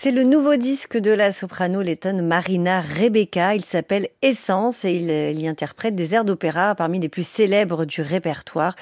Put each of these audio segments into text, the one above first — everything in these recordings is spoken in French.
C'est le nouveau disque de la soprano lettonne Marina Rebecca. Il s'appelle Essence et il, il, y interprète des airs d'opéra parmi les plus célèbres du répertoire.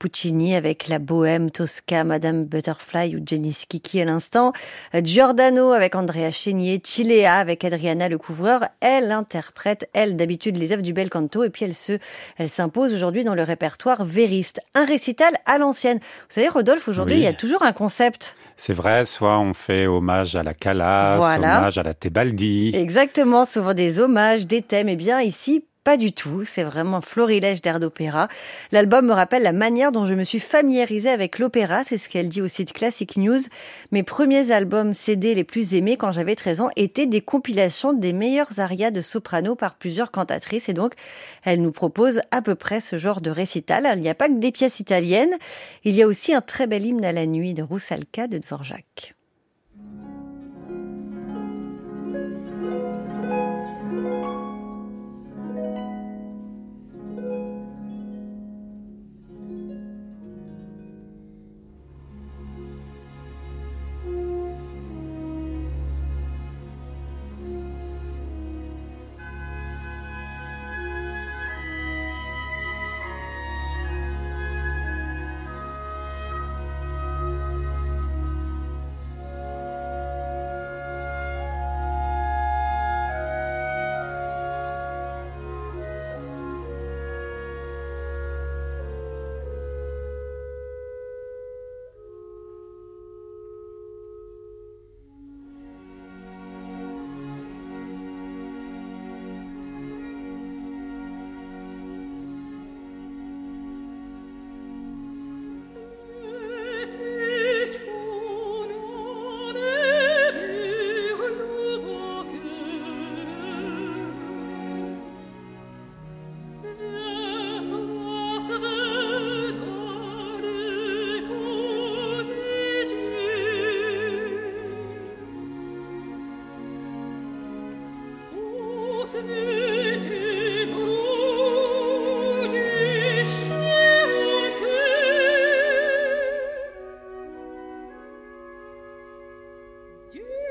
Puccini avec la Bohème, Tosca, Madame Butterfly ou Jenny Kiki à l'instant. Giordano avec Andrea Chénier, Chilea avec Adriana Le Couvreur. Elle interprète, elle, d'habitude, les œuvres du bel canto et puis elle se, elle s'impose aujourd'hui dans le répertoire vériste. Un récital à l'ancienne. Vous savez, Rodolphe, aujourd'hui, Oui. il y a toujours un concept. C'est vrai, soit on fait hommage à la Callas, Voilà. hommage à la Tebaldi. Exactement, souvent des hommages, des thèmes. Eh bien, ici, pas du tout. C'est vraiment un florilège d'air d'opéra. L'album me rappelle la manière dont je me suis familiarisée avec l'opéra. C'est ce qu'elle dit au site Classic News. Mes premiers albums CD les plus aimés quand j'avais 13 ans étaient des compilations des meilleurs arias de soprano par plusieurs cantatrices. Et donc, elle nous propose à peu près ce genre de récital. Il n'y a pas que des pièces italiennes. Il y a aussi un très bel hymne à la nuit de Roussalka de Dvorak. Yeah.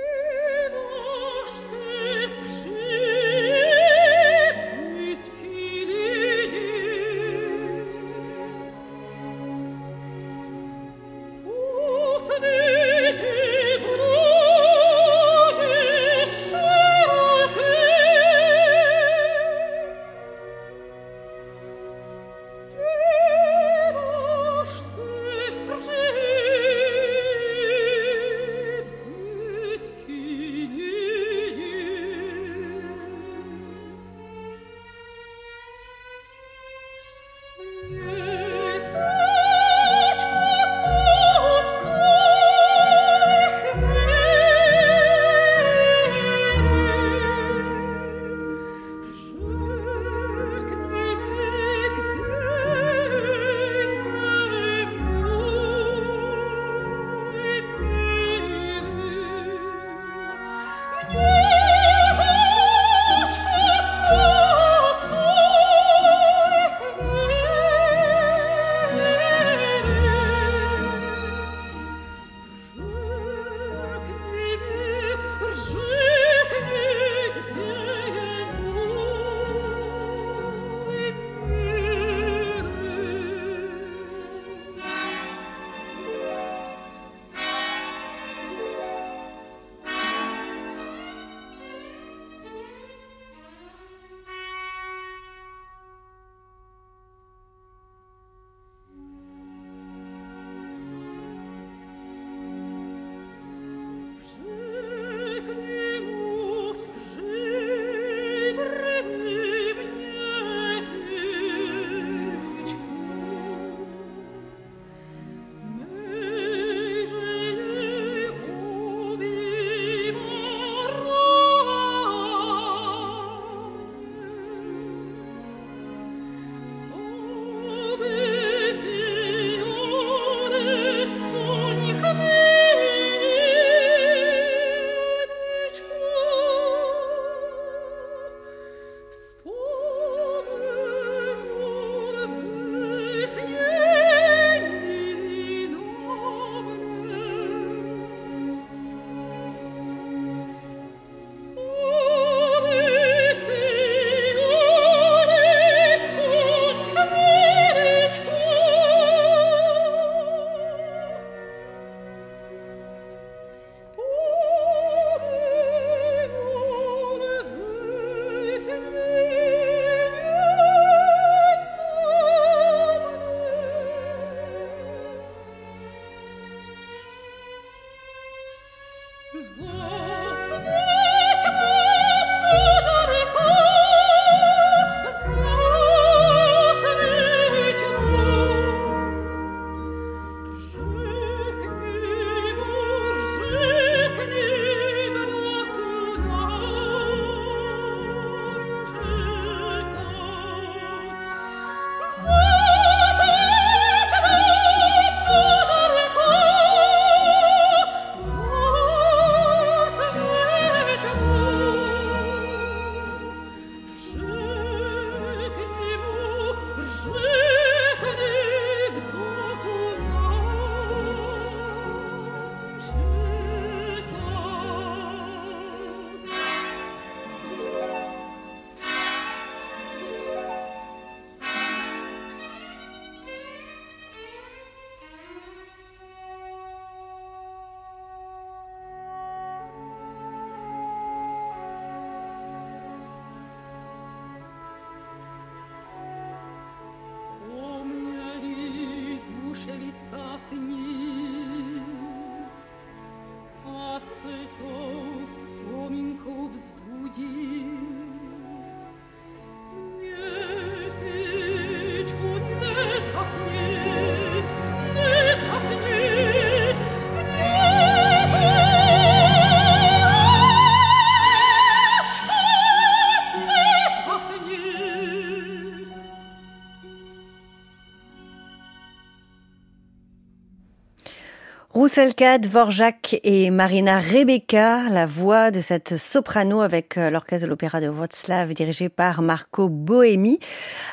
Rousselka, Dvorak et Marina Rebecca, la voix de cette soprano avec euh, l'orchestre de l'opéra de Wroclaw dirigé par Marco Bohemi.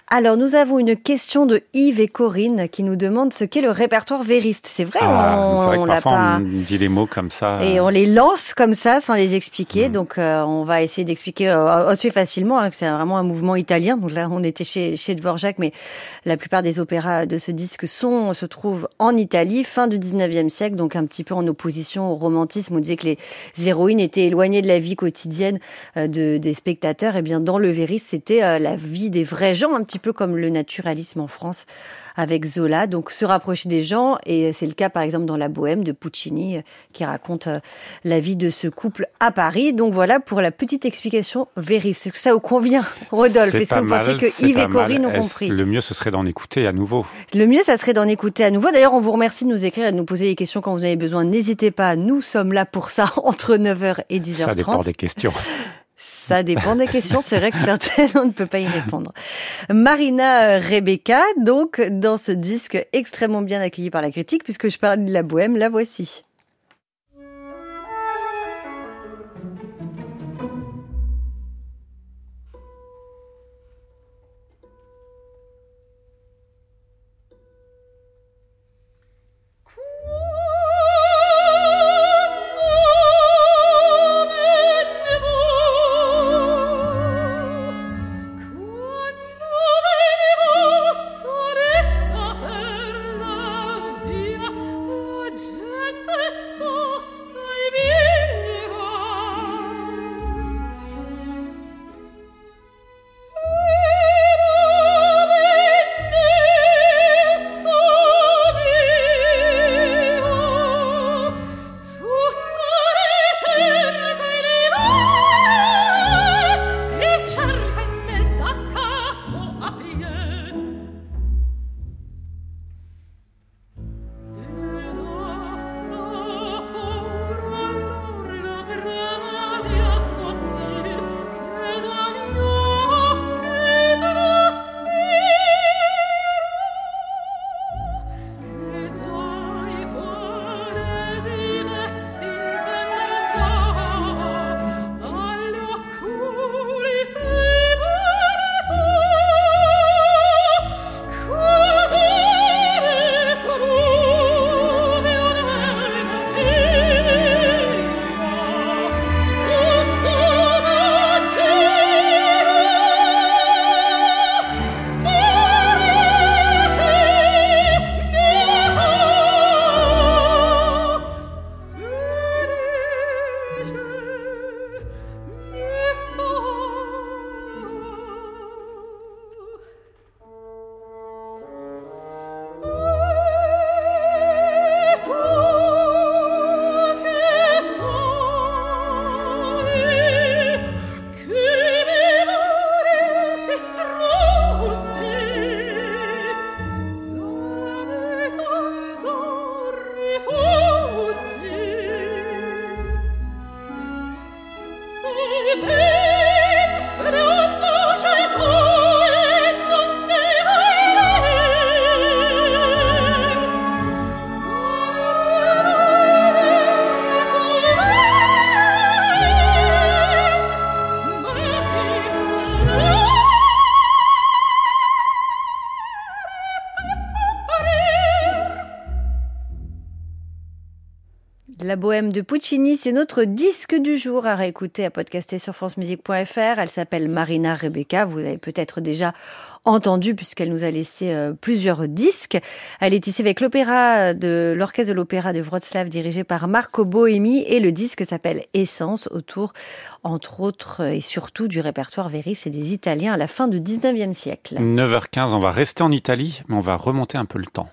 Alors nous avons une question de Yves et Corinne qui nous demandent ce qu'est le répertoire vériste. C'est vrai, ah, on, vrai que parfois pas... on dit des mots comme ça. Et on les lance comme ça sans les expliquer. Mm. Donc euh, on va essayer d'expliquer euh, assez facilement hein, que c'est vraiment un mouvement italien. Donc là on était chez, chez Dvorak, mais la plupart des opéras de ce disque sont se trouvent en Italie, fin du 19e siècle donc un petit peu en opposition au romantisme. On disait que les héroïnes étaient éloignées de la vie quotidienne euh, de, des spectateurs. Et eh bien dans le Véris, c'était euh, la vie des vrais gens, un petit peu comme le naturalisme en France avec Zola, donc se rapprocher des gens. Et c'est le cas par exemple dans La Bohème de Puccini, euh, qui raconte la vie de ce couple à Paris. Donc voilà pour la petite explication Véris. Est-ce que ça vous convient, Rodolphe Est-ce que vous pensez que Yves et Corinne ont compris Le mieux, ce serait d'en écouter à nouveau. Le mieux, ça serait d'en écouter à nouveau. D'ailleurs, on vous remercie de nous écrire et de nous poser des questions quand vous avez besoin. N'hésitez pas, nous sommes là pour ça entre 9h et 10h30. Ça dépend des questions. Ça dépend des questions. C'est vrai que certaines, on ne peut pas y répondre. Marina Rebecca, donc, dans ce disque extrêmement bien accueilli par la critique, puisque je parle de la bohème, la voici. Bohème de Puccini, c'est notre disque du jour à réécouter, à podcaster sur francemusique.fr. Elle s'appelle Marina Rebecca. Vous l'avez peut-être déjà entendu puisqu'elle nous a laissé euh, plusieurs disques. Elle est ici avec l'opéra de l'orchestre de l'opéra de Wroclaw dirigé par Marco Bohemi et le disque s'appelle Essence autour, entre autres et surtout du répertoire Véris et des Italiens à la fin du 19e siècle. 9h15, on va rester en Italie, mais on va remonter un peu le temps.